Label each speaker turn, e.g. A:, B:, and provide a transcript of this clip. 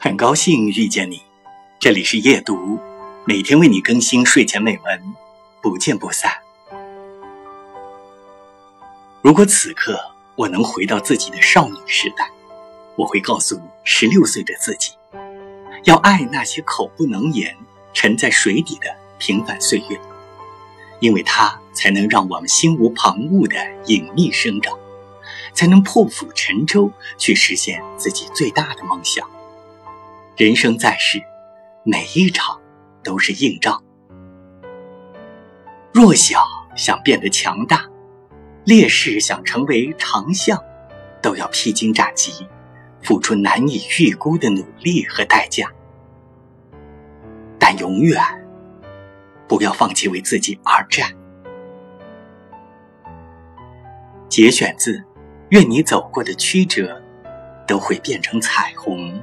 A: 很高兴遇见你，这里是夜读，每天为你更新睡前美文，不见不散。如果此刻我能回到自己的少女时代，我会告诉十六岁的自己，要爱那些口不能言、沉在水底的平凡岁月，因为它才能让我们心无旁骛的隐秘生长。才能破釜沉舟，去实现自己最大的梦想。人生在世，每一场都是硬仗。弱小想变得强大，烈士想成为长项，都要披荆斩棘，付出难以预估的努力和代价。但永远不要放弃为自己而战。节选自。愿你走过的曲折，都会变成彩虹。